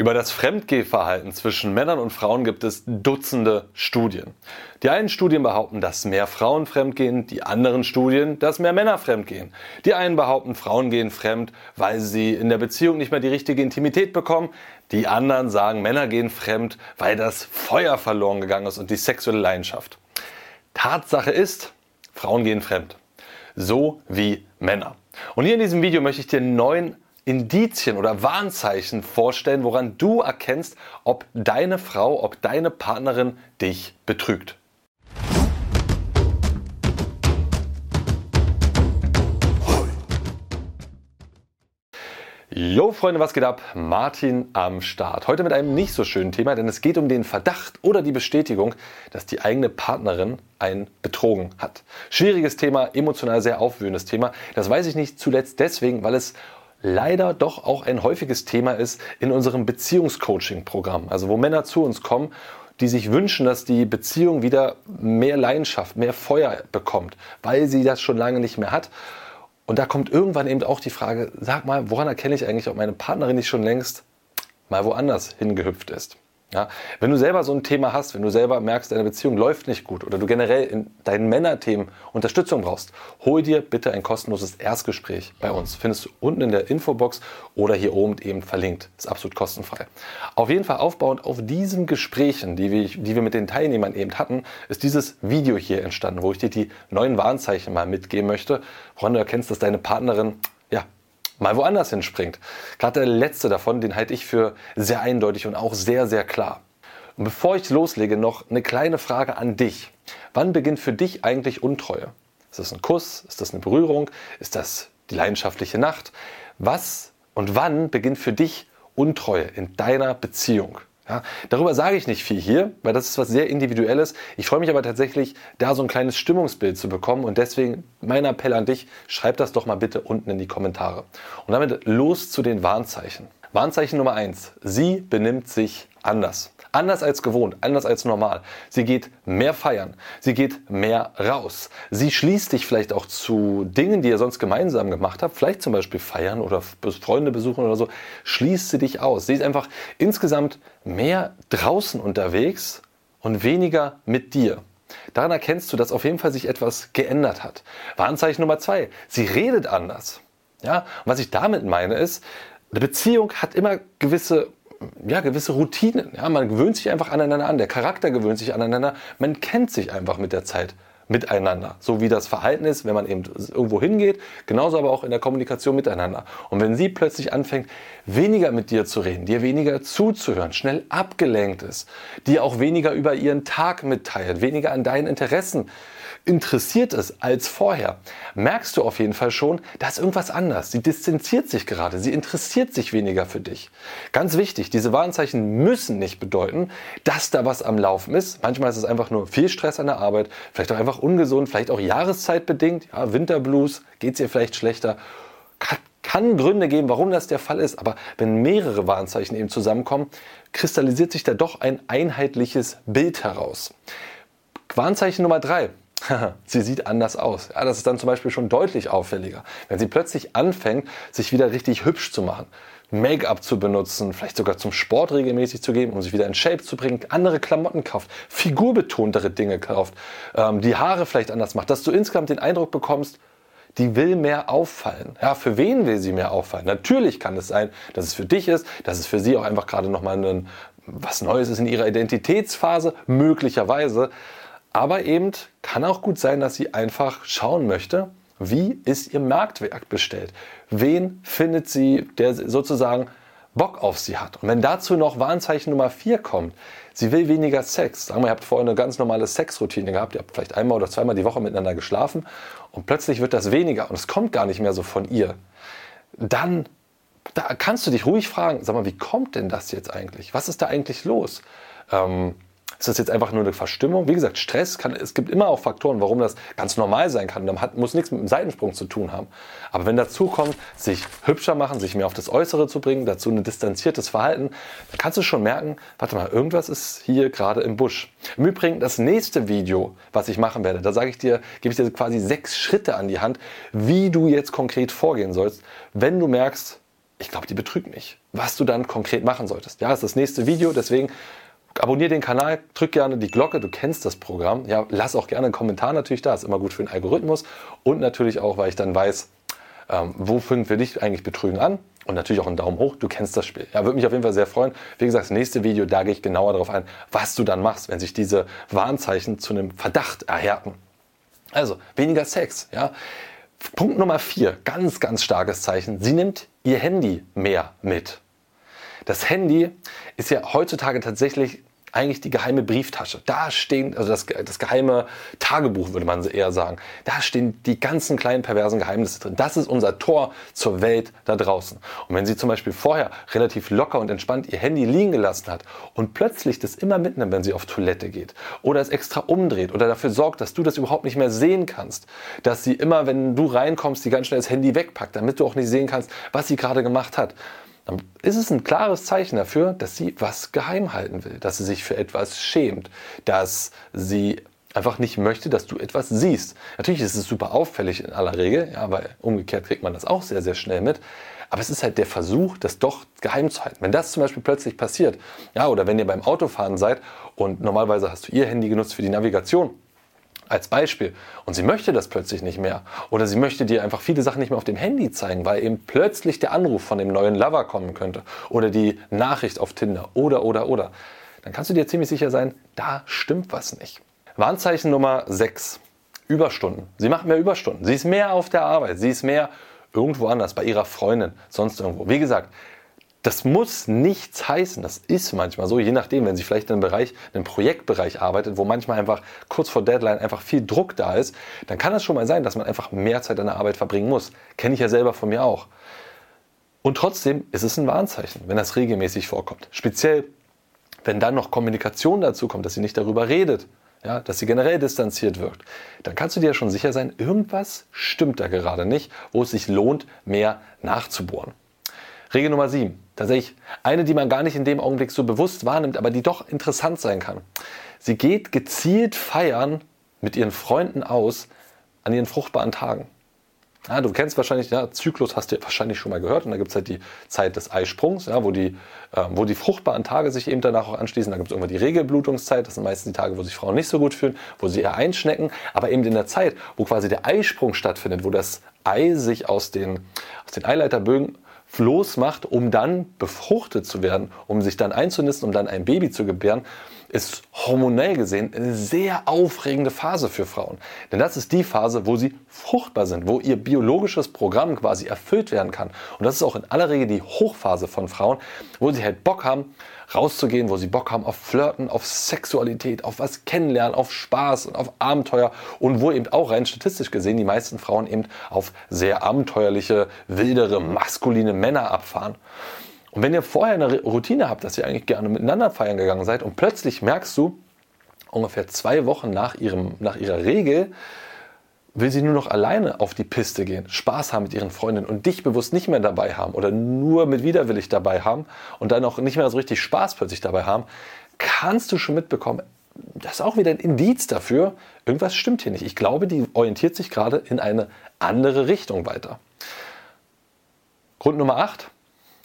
Über das Fremdgehverhalten zwischen Männern und Frauen gibt es Dutzende Studien. Die einen Studien behaupten, dass mehr Frauen fremdgehen, die anderen Studien, dass mehr Männer fremdgehen. Die einen behaupten, Frauen gehen fremd, weil sie in der Beziehung nicht mehr die richtige Intimität bekommen. Die anderen sagen, Männer gehen fremd, weil das Feuer verloren gegangen ist und die sexuelle Leidenschaft. Tatsache ist, Frauen gehen fremd. So wie Männer. Und hier in diesem Video möchte ich dir neun Indizien oder Warnzeichen vorstellen, woran du erkennst, ob deine Frau, ob deine Partnerin dich betrügt. Jo Freunde, was geht ab? Martin am Start. Heute mit einem nicht so schönen Thema, denn es geht um den Verdacht oder die Bestätigung, dass die eigene Partnerin einen betrogen hat. Schwieriges Thema, emotional sehr aufwühlendes Thema. Das weiß ich nicht zuletzt deswegen, weil es leider doch auch ein häufiges Thema ist in unserem Beziehungscoaching-Programm. Also wo Männer zu uns kommen, die sich wünschen, dass die Beziehung wieder mehr Leidenschaft, mehr Feuer bekommt, weil sie das schon lange nicht mehr hat. Und da kommt irgendwann eben auch die Frage, sag mal, woran erkenne ich eigentlich, ob meine Partnerin nicht schon längst mal woanders hingehüpft ist? Ja, wenn du selber so ein Thema hast, wenn du selber merkst, deine Beziehung läuft nicht gut oder du generell in deinen Männerthemen Unterstützung brauchst, hol dir bitte ein kostenloses Erstgespräch bei uns. Findest du unten in der Infobox oder hier oben eben verlinkt. Ist absolut kostenfrei. Auf jeden Fall aufbauend auf diesen Gesprächen, die wir, die wir mit den Teilnehmern eben hatten, ist dieses Video hier entstanden, wo ich dir die neuen Warnzeichen mal mitgeben möchte, woran du erkennst, dass deine Partnerin mal woanders hinspringt. Gerade der letzte davon, den halte ich für sehr eindeutig und auch sehr, sehr klar. Und bevor ich loslege, noch eine kleine Frage an dich. Wann beginnt für dich eigentlich Untreue? Ist das ein Kuss? Ist das eine Berührung? Ist das die leidenschaftliche Nacht? Was und wann beginnt für dich Untreue in deiner Beziehung? Ja, darüber sage ich nicht viel hier, weil das ist was sehr Individuelles. Ich freue mich aber tatsächlich, da so ein kleines Stimmungsbild zu bekommen und deswegen mein Appell an dich, schreib das doch mal bitte unten in die Kommentare. Und damit los zu den Warnzeichen. Warnzeichen Nummer eins: Sie benimmt sich anders. Anders als gewohnt, anders als normal. Sie geht mehr feiern, sie geht mehr raus. Sie schließt dich vielleicht auch zu Dingen, die ihr sonst gemeinsam gemacht habt, vielleicht zum Beispiel feiern oder Freunde besuchen oder so. Schließt sie dich aus. Sie ist einfach insgesamt mehr draußen unterwegs und weniger mit dir. Daran erkennst du, dass auf jeden Fall sich etwas geändert hat. Warnzeichen Nummer zwei. Sie redet anders. Ja, und was ich damit meine ist, eine Beziehung hat immer gewisse ja, gewisse Routinen. Ja, man gewöhnt sich einfach aneinander an. Der Charakter gewöhnt sich aneinander. Man kennt sich einfach mit der Zeit miteinander. So wie das Verhalten ist, wenn man eben irgendwo hingeht, genauso aber auch in der Kommunikation miteinander. Und wenn sie plötzlich anfängt, weniger mit dir zu reden, dir weniger zuzuhören, schnell abgelenkt ist, dir auch weniger über ihren Tag mitteilt, weniger an deinen Interessen interessiert ist als vorher, merkst du auf jeden Fall schon, da ist irgendwas anders. Sie distanziert sich gerade, sie interessiert sich weniger für dich. Ganz wichtig, diese Warnzeichen müssen nicht bedeuten, dass da was am Laufen ist. Manchmal ist es einfach nur viel Stress an der Arbeit, vielleicht auch einfach ungesund, vielleicht auch jahreszeitbedingt, ja, Winterblues, geht es ihr vielleicht schlechter. Kann, kann Gründe geben, warum das der Fall ist, aber wenn mehrere Warnzeichen eben zusammenkommen, kristallisiert sich da doch ein einheitliches Bild heraus. Warnzeichen Nummer drei sie sieht anders aus. Ja, das ist dann zum Beispiel schon deutlich auffälliger. Wenn sie plötzlich anfängt, sich wieder richtig hübsch zu machen, Make-up zu benutzen, vielleicht sogar zum Sport regelmäßig zu gehen, um sich wieder in Shape zu bringen, andere Klamotten kauft, figurbetontere Dinge kauft, ähm, die Haare vielleicht anders macht, dass du insgesamt den Eindruck bekommst, die will mehr auffallen. Ja, für wen will sie mehr auffallen? Natürlich kann es sein, dass es für dich ist, dass es für sie auch einfach gerade nochmal ein, was Neues ist in ihrer Identitätsphase, möglicherweise. Aber eben kann auch gut sein, dass sie einfach schauen möchte, wie ist ihr Marktwerk bestellt? Wen findet sie, der sozusagen Bock auf sie hat? Und wenn dazu noch Warnzeichen Nummer 4 kommt, sie will weniger Sex. Sagen wir, ihr habt vorher eine ganz normale Sexroutine gehabt, ihr habt vielleicht einmal oder zweimal die Woche miteinander geschlafen und plötzlich wird das weniger und es kommt gar nicht mehr so von ihr. Dann da kannst du dich ruhig fragen, sag mal, wie kommt denn das jetzt eigentlich? Was ist da eigentlich los? Ähm, ist das jetzt einfach nur eine Verstimmung? Wie gesagt, Stress kann, es gibt immer auch Faktoren, warum das ganz normal sein kann. Das muss nichts mit dem Seitensprung zu tun haben. Aber wenn dazu kommt, sich hübscher machen, sich mehr auf das Äußere zu bringen, dazu ein distanziertes Verhalten, dann kannst du schon merken, warte mal, irgendwas ist hier gerade im Busch. Im Übrigen, das nächste Video, was ich machen werde, da sage ich dir, gebe ich dir quasi sechs Schritte an die Hand, wie du jetzt konkret vorgehen sollst, wenn du merkst, ich glaube, die betrügt mich. Was du dann konkret machen solltest. Ja, das ist das nächste Video, deswegen abonniere den Kanal, drück gerne die Glocke, du kennst das Programm. Ja, lass auch gerne einen Kommentar natürlich da, ist immer gut für den Algorithmus und natürlich auch, weil ich dann weiß, ähm, wo fängt wir dich eigentlich Betrügen an und natürlich auch einen Daumen hoch, du kennst das Spiel. Ja, würde mich auf jeden Fall sehr freuen. Wie gesagt, das nächste Video, da gehe ich genauer darauf ein, was du dann machst, wenn sich diese Warnzeichen zu einem Verdacht erhärten. Also, weniger Sex, ja. Punkt Nummer vier, ganz, ganz starkes Zeichen. Sie nimmt ihr Handy mehr mit. Das Handy ist ja heutzutage tatsächlich eigentlich die geheime Brieftasche. Da stehen, also das, das geheime Tagebuch würde man eher sagen. Da stehen die ganzen kleinen perversen Geheimnisse drin. Das ist unser Tor zur Welt da draußen. Und wenn sie zum Beispiel vorher relativ locker und entspannt ihr Handy liegen gelassen hat und plötzlich das immer mitnimmt, wenn sie auf Toilette geht oder es extra umdreht oder dafür sorgt, dass du das überhaupt nicht mehr sehen kannst, dass sie immer, wenn du reinkommst, die ganz schnell das Handy wegpackt, damit du auch nicht sehen kannst, was sie gerade gemacht hat dann ist es ein klares Zeichen dafür, dass sie was geheim halten will, dass sie sich für etwas schämt, dass sie einfach nicht möchte, dass du etwas siehst. Natürlich ist es super auffällig in aller Regel, ja, weil umgekehrt kriegt man das auch sehr, sehr schnell mit. Aber es ist halt der Versuch, das doch geheim zu halten. Wenn das zum Beispiel plötzlich passiert, ja, oder wenn ihr beim Autofahren seid und normalerweise hast du ihr Handy genutzt für die Navigation, als Beispiel. Und sie möchte das plötzlich nicht mehr. Oder sie möchte dir einfach viele Sachen nicht mehr auf dem Handy zeigen, weil eben plötzlich der Anruf von dem neuen Lover kommen könnte. Oder die Nachricht auf Tinder. Oder, oder, oder. Dann kannst du dir ziemlich sicher sein, da stimmt was nicht. Warnzeichen Nummer 6. Überstunden. Sie macht mehr Überstunden. Sie ist mehr auf der Arbeit. Sie ist mehr irgendwo anders, bei ihrer Freundin, sonst irgendwo. Wie gesagt, das muss nichts heißen. Das ist manchmal so, je nachdem, wenn sie vielleicht in einem Bereich, in einem Projektbereich arbeitet, wo manchmal einfach kurz vor Deadline einfach viel Druck da ist, dann kann es schon mal sein, dass man einfach mehr Zeit an der Arbeit verbringen muss. Kenne ich ja selber von mir auch. Und trotzdem ist es ein Warnzeichen, wenn das regelmäßig vorkommt. Speziell, wenn dann noch Kommunikation dazu kommt, dass sie nicht darüber redet, ja, dass sie generell distanziert wirkt, dann kannst du dir schon sicher sein, irgendwas stimmt da gerade nicht, wo es sich lohnt, mehr nachzubohren. Regel Nummer 7. Tatsächlich eine, die man gar nicht in dem Augenblick so bewusst wahrnimmt, aber die doch interessant sein kann. Sie geht gezielt feiern mit ihren Freunden aus an ihren fruchtbaren Tagen. Ja, du kennst wahrscheinlich, ja, Zyklus hast du wahrscheinlich schon mal gehört. Und da gibt es halt die Zeit des Eisprungs, ja, wo, die, äh, wo die fruchtbaren Tage sich eben danach auch anschließen. Da gibt es irgendwann die Regelblutungszeit. Das sind meistens die Tage, wo sich Frauen nicht so gut fühlen, wo sie eher einschnecken. Aber eben in der Zeit, wo quasi der Eisprung stattfindet, wo das Ei sich aus den, aus den Eileiterbögen Floß macht, um dann befruchtet zu werden, um sich dann einzunisten, um dann ein Baby zu gebären, ist hormonell gesehen eine sehr aufregende Phase für Frauen. Denn das ist die Phase, wo sie fruchtbar sind, wo ihr biologisches Programm quasi erfüllt werden kann. Und das ist auch in aller Regel die Hochphase von Frauen, wo sie halt Bock haben, rauszugehen, wo sie Bock haben auf Flirten, auf Sexualität, auf was kennenlernen, auf Spaß und auf Abenteuer und wo eben auch rein statistisch gesehen die meisten Frauen eben auf sehr abenteuerliche, wildere, maskuline Männer abfahren. Und wenn ihr vorher eine Routine habt, dass ihr eigentlich gerne miteinander feiern gegangen seid und plötzlich merkst du, ungefähr zwei Wochen nach, ihrem, nach ihrer Regel, will sie nur noch alleine auf die Piste gehen, Spaß haben mit ihren Freundinnen und dich bewusst nicht mehr dabei haben oder nur mit widerwillig dabei haben und dann auch nicht mehr so richtig Spaß plötzlich dabei haben, kannst du schon mitbekommen, das ist auch wieder ein Indiz dafür, irgendwas stimmt hier nicht. Ich glaube, die orientiert sich gerade in eine andere Richtung weiter. Grund Nummer 8,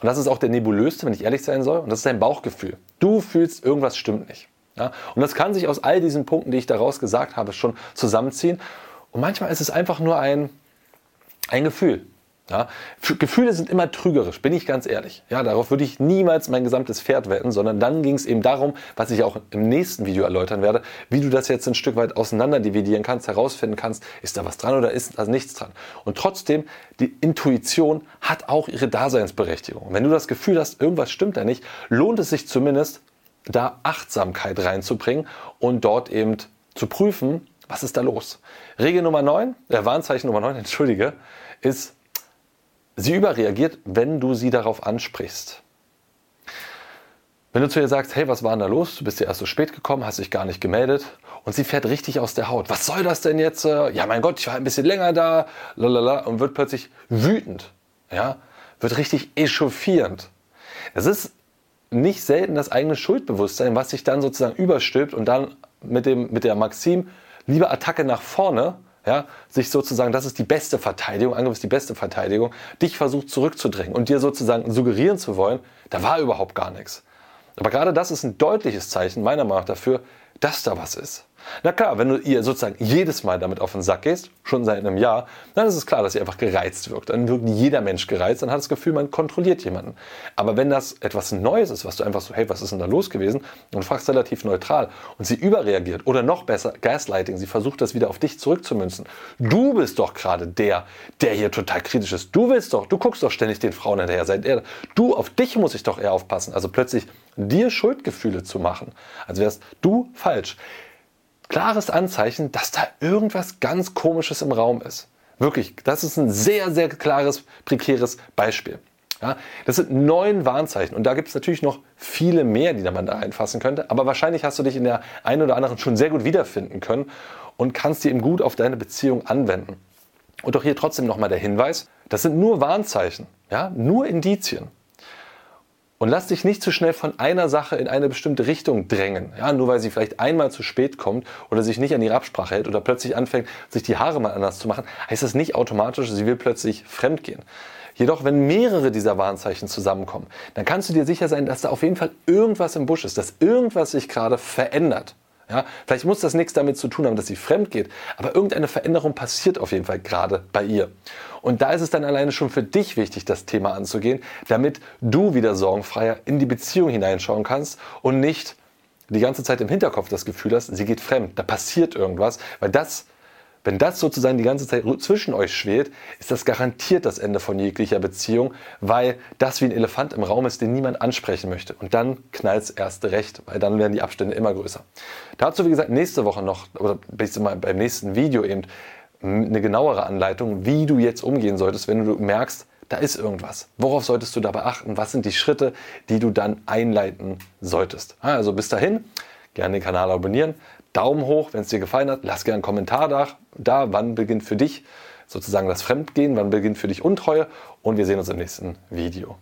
und das ist auch der nebulöste, wenn ich ehrlich sein soll, und das ist dein Bauchgefühl. Du fühlst, irgendwas stimmt nicht. Ja? Und das kann sich aus all diesen Punkten, die ich daraus gesagt habe, schon zusammenziehen. Und manchmal ist es einfach nur ein, ein Gefühl. Ja, Gefühle sind immer trügerisch, bin ich ganz ehrlich. Ja, darauf würde ich niemals mein gesamtes Pferd wetten, sondern dann ging es eben darum, was ich auch im nächsten Video erläutern werde, wie du das jetzt ein Stück weit auseinander dividieren kannst, herausfinden kannst, ist da was dran oder ist da nichts dran. Und trotzdem, die Intuition hat auch ihre Daseinsberechtigung. Und wenn du das Gefühl hast, irgendwas stimmt da nicht, lohnt es sich zumindest, da Achtsamkeit reinzubringen und dort eben zu prüfen, was ist da los? Regel Nummer 9, äh, Warnzeichen Nummer 9, entschuldige, ist, sie überreagiert, wenn du sie darauf ansprichst. Wenn du zu ihr sagst, hey, was war denn da los? Du bist ja erst so spät gekommen, hast dich gar nicht gemeldet und sie fährt richtig aus der Haut. Was soll das denn jetzt? Ja, mein Gott, ich war ein bisschen länger da, lalala, und wird plötzlich wütend. Ja, wird richtig echauffierend. Es ist nicht selten das eigene Schuldbewusstsein, was sich dann sozusagen überstülpt und dann mit, dem, mit der Maxim, lieber Attacke nach vorne ja, sich sozusagen, das ist die beste Verteidigung, Angriff ist die beste Verteidigung, dich versucht zurückzudrängen und dir sozusagen suggerieren zu wollen, da war überhaupt gar nichts. Aber gerade das ist ein deutliches Zeichen meiner Meinung nach dafür, dass da was ist. Na klar, wenn du ihr sozusagen jedes Mal damit auf den Sack gehst, schon seit einem Jahr, dann ist es klar, dass sie einfach gereizt wirkt. Dann wirkt jeder Mensch gereizt, dann hat das Gefühl, man kontrolliert jemanden. Aber wenn das etwas Neues ist, was du einfach so, hey, was ist denn da los gewesen? Und fragst relativ neutral und sie überreagiert oder noch besser, Gaslighting, sie versucht das wieder auf dich zurückzumünzen. Du bist doch gerade der, der hier total kritisch ist. Du willst doch, du guckst doch ständig den Frauen hinterher. Seit er, du, auf dich muss ich doch eher aufpassen. Also plötzlich dir Schuldgefühle zu machen. Also wärst du falsch klares Anzeichen, dass da irgendwas ganz Komisches im Raum ist. Wirklich, das ist ein sehr, sehr klares, prekäres Beispiel. Ja, das sind neun Warnzeichen und da gibt es natürlich noch viele mehr, die man da einfassen könnte. Aber wahrscheinlich hast du dich in der einen oder anderen schon sehr gut wiederfinden können und kannst die eben gut auf deine Beziehung anwenden. Und doch hier trotzdem nochmal der Hinweis, das sind nur Warnzeichen, ja, nur Indizien. Und lass dich nicht zu schnell von einer Sache in eine bestimmte Richtung drängen. Ja, nur weil sie vielleicht einmal zu spät kommt oder sich nicht an ihre Absprache hält oder plötzlich anfängt, sich die Haare mal anders zu machen, heißt das nicht automatisch, sie will plötzlich fremdgehen. Jedoch, wenn mehrere dieser Warnzeichen zusammenkommen, dann kannst du dir sicher sein, dass da auf jeden Fall irgendwas im Busch ist, dass irgendwas sich gerade verändert. Ja, vielleicht muss das nichts damit zu tun haben, dass sie fremd geht, aber irgendeine Veränderung passiert auf jeden Fall gerade bei ihr. Und da ist es dann alleine schon für dich wichtig, das Thema anzugehen, damit du wieder sorgenfreier in die Beziehung hineinschauen kannst und nicht die ganze Zeit im Hinterkopf das Gefühl hast, sie geht fremd, da passiert irgendwas, weil das wenn das sozusagen die ganze Zeit zwischen euch schwelt, ist das garantiert das Ende von jeglicher Beziehung, weil das wie ein Elefant im Raum ist, den niemand ansprechen möchte. Und dann knallt es erst recht, weil dann werden die Abstände immer größer. Dazu, wie gesagt, nächste Woche noch, oder beim nächsten Video eben, eine genauere Anleitung, wie du jetzt umgehen solltest, wenn du merkst, da ist irgendwas. Worauf solltest du dabei achten? Was sind die Schritte, die du dann einleiten solltest? Also bis dahin, gerne den Kanal abonnieren. Daumen hoch, wenn es dir gefallen hat. Lass gerne einen Kommentar da, da, wann beginnt für dich sozusagen das Fremdgehen, wann beginnt für dich Untreue. Und wir sehen uns im nächsten Video.